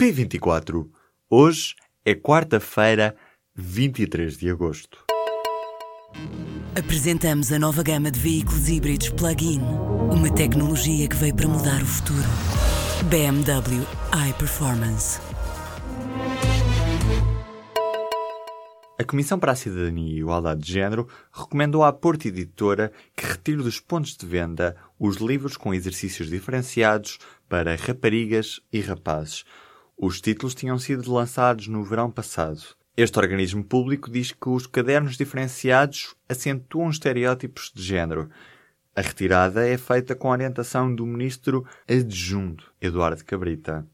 P24. Hoje é quarta-feira, 23 de agosto. Apresentamos a nova gama de veículos híbridos plug-in. Uma tecnologia que veio para mudar o futuro. BMW iPerformance. A Comissão para a Cidadania e Igualdade de Género recomendou à Porta Editora que retire dos pontos de venda os livros com exercícios diferenciados para raparigas e rapazes. Os títulos tinham sido lançados no verão passado. Este organismo público diz que os cadernos diferenciados acentuam estereótipos de género. A retirada é feita com a orientação do ministro adjunto, Eduardo Cabrita.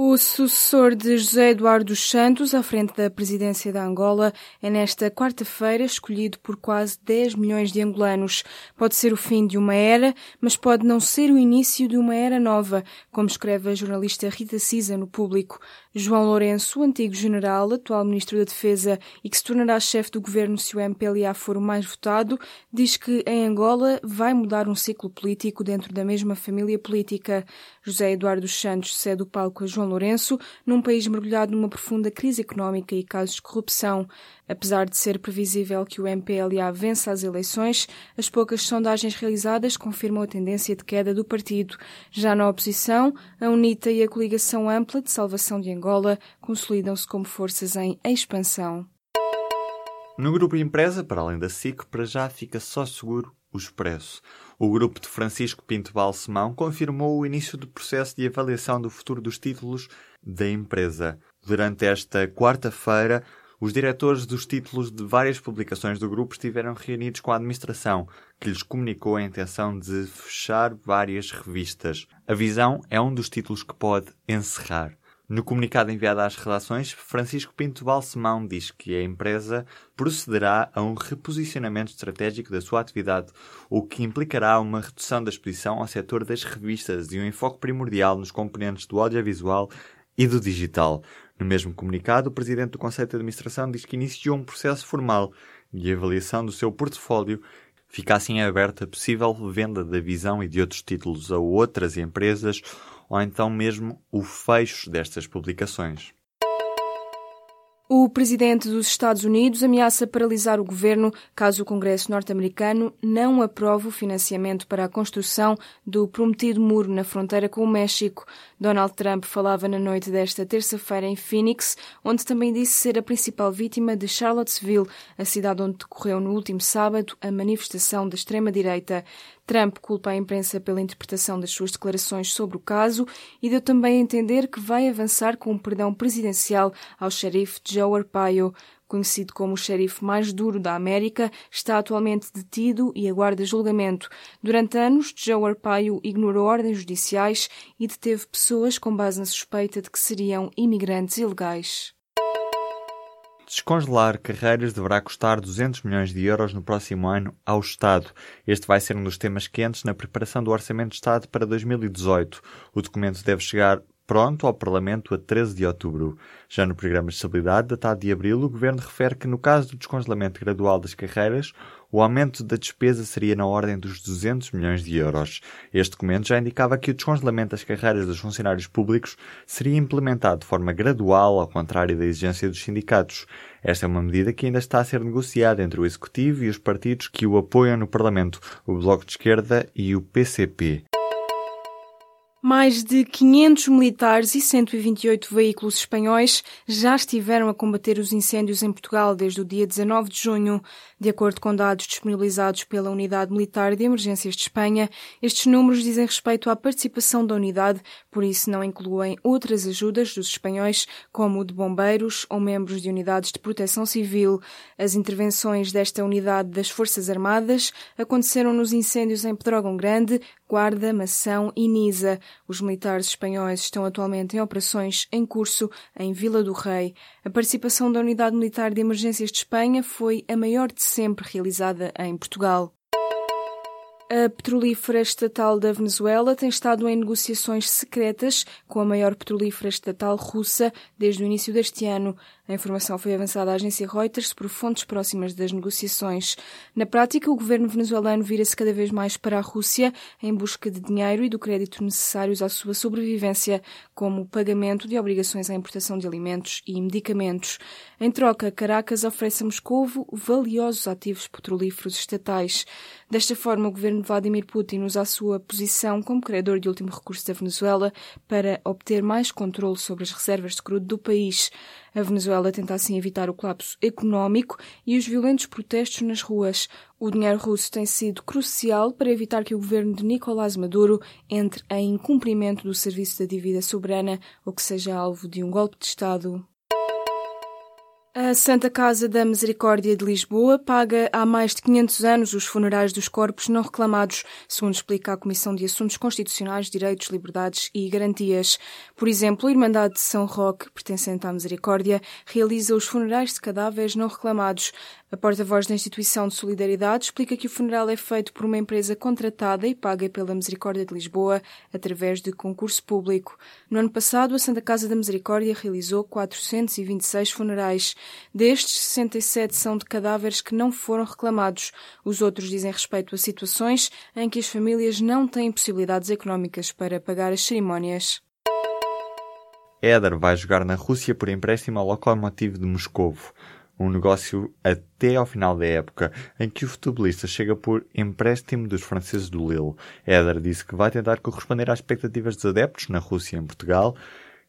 O sucessor de José Eduardo dos Santos, à frente da presidência da Angola, é nesta quarta-feira escolhido por quase 10 milhões de angolanos. Pode ser o fim de uma era, mas pode não ser o início de uma era nova, como escreve a jornalista Rita Cisa no público. João Lourenço, antigo general, atual ministro da Defesa e que se tornará chefe do governo se o MPLA for o mais votado, diz que em Angola vai mudar um ciclo político dentro da mesma família política. José Eduardo dos Santos cede o palco a João Lourenço, num país mergulhado numa profunda crise económica e casos de corrupção. Apesar de ser previsível que o MPLA vença as eleições, as poucas sondagens realizadas confirmam a tendência de queda do partido. Já na oposição, a UNITA e a Coligação Ampla de Salvação de Angola consolidam-se como forças em expansão. No grupo Empresa, para além da SIC, para já fica só seguro o Expresso. O grupo de Francisco Pinto Balsemão confirmou o início do processo de avaliação do futuro dos títulos da empresa. Durante esta quarta-feira, os diretores dos títulos de várias publicações do grupo estiveram reunidos com a administração, que lhes comunicou a intenção de fechar várias revistas. A Visão é um dos títulos que pode encerrar. No comunicado enviado às redações, Francisco Pinto Balsemão diz que a empresa procederá a um reposicionamento estratégico da sua atividade, o que implicará uma redução da exposição ao setor das revistas e um enfoque primordial nos componentes do audiovisual e do digital. No mesmo comunicado, o presidente do Conselho de Administração diz que iniciou um processo formal de avaliação do seu portfólio Fica assim aberta a possível venda da visão e de outros títulos a outras empresas ou então mesmo o fecho destas publicações. O presidente dos Estados Unidos ameaça paralisar o governo caso o Congresso norte-americano não aprove o financiamento para a construção do prometido muro na fronteira com o México. Donald Trump falava na noite desta terça-feira em Phoenix, onde também disse ser a principal vítima de Charlottesville, a cidade onde decorreu no último sábado a manifestação da extrema-direita. Trump culpa a imprensa pela interpretação das suas declarações sobre o caso e deu também a entender que vai avançar com um perdão presidencial ao xerife Joe Arpaio. Conhecido como o xerife mais duro da América, está atualmente detido e aguarda julgamento. Durante anos, Joe Arpaio ignorou ordens judiciais e deteve pessoas com base na suspeita de que seriam imigrantes ilegais. Descongelar carreiras deverá custar 200 milhões de euros no próximo ano ao Estado. Este vai ser um dos temas quentes na preparação do Orçamento de Estado para 2018. O documento deve chegar pronto ao Parlamento a 13 de outubro. Já no Programa de Estabilidade, datado de abril, o Governo refere que, no caso do descongelamento gradual das carreiras, o aumento da despesa seria na ordem dos 200 milhões de euros. Este documento já indicava que o descongelamento das carreiras dos funcionários públicos seria implementado de forma gradual, ao contrário da exigência dos sindicatos. Esta é uma medida que ainda está a ser negociada entre o Executivo e os partidos que o apoiam no Parlamento, o Bloco de Esquerda e o PCP. Mais de 500 militares e 128 veículos espanhóis já estiveram a combater os incêndios em Portugal desde o dia 19 de junho. De acordo com dados disponibilizados pela Unidade Militar de Emergências de Espanha, estes números dizem respeito à participação da unidade, por isso não incluem outras ajudas dos espanhóis, como o de bombeiros ou membros de unidades de proteção civil. As intervenções desta unidade das Forças Armadas aconteceram nos incêndios em Pedrógão Grande, Guarda, Mação e Nisa. Os militares espanhóis estão atualmente em operações em curso em Vila do Rei. A participação da Unidade Militar de Emergências de Espanha foi a maior de sempre realizada em Portugal. A petrolífera estatal da Venezuela tem estado em negociações secretas com a maior petrolífera estatal russa desde o início deste ano. A informação foi avançada à agência Reuters por fontes próximas das negociações. Na prática, o governo venezuelano vira-se cada vez mais para a Rússia em busca de dinheiro e do crédito necessários à sua sobrevivência, como o pagamento de obrigações à importação de alimentos e medicamentos. Em troca, Caracas oferece a Moscovo valiosos ativos petrolíferos estatais. Desta forma, o governo Vladimir Putin usa a sua posição como credor de último recurso da Venezuela para obter mais controle sobre as reservas de crudo do país. A Venezuela tenta assim evitar o colapso económico e os violentos protestos nas ruas. O dinheiro russo tem sido crucial para evitar que o governo de Nicolás Maduro entre em incumprimento do serviço da dívida soberana ou que seja alvo de um golpe de Estado. A Santa Casa da Misericórdia de Lisboa paga há mais de 500 anos os funerais dos corpos não reclamados, segundo explica a Comissão de Assuntos Constitucionais, Direitos, Liberdades e Garantias. Por exemplo, a Irmandade de São Roque, pertencente à Misericórdia, realiza os funerais de cadáveres não reclamados. A porta-voz da Instituição de Solidariedade explica que o funeral é feito por uma empresa contratada e paga pela Misericórdia de Lisboa através de concurso público. No ano passado, a Santa Casa da Misericórdia realizou 426 funerais. Destes, 67 são de cadáveres que não foram reclamados. Os outros dizem respeito a situações em que as famílias não têm possibilidades económicas para pagar as cerimónias. Éder vai jogar na Rússia por empréstimo ao Lokomotiv de Moscovo um negócio até ao final da época, em que o futebolista chega por empréstimo dos franceses do Lille. Éder disse que vai tentar corresponder às expectativas dos adeptos na Rússia e em Portugal,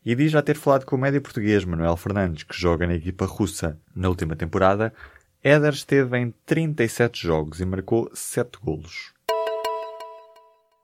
e diz já ter falado com o médio português Manuel Fernandes, que joga na equipa russa. Na última temporada, Éder esteve em 37 jogos e marcou 7 golos.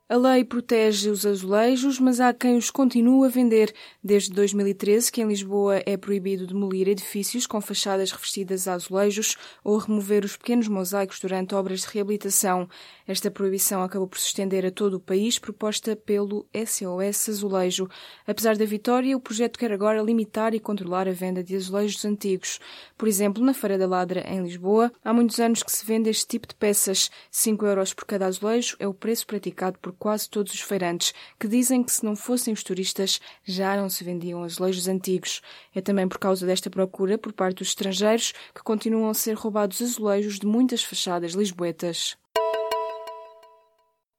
A lei protege os azulejos, mas há quem os continue a vender. Desde 2013 que em Lisboa é proibido demolir edifícios com fachadas revestidas a azulejos ou remover os pequenos mosaicos durante obras de reabilitação. Esta proibição acabou por se estender a todo o país, proposta pelo SOS Azulejo. Apesar da vitória, o projeto quer agora limitar e controlar a venda de azulejos antigos. Por exemplo, na Feira da Ladra, em Lisboa, há muitos anos que se vende este tipo de peças. 5 euros por cada azulejo é o preço praticado por quase todos os feirantes, que dizem que se não fossem os turistas já não se vendiam azulejos antigos. É também por causa desta procura por parte dos estrangeiros que continuam a ser roubados azulejos de muitas fachadas lisboetas.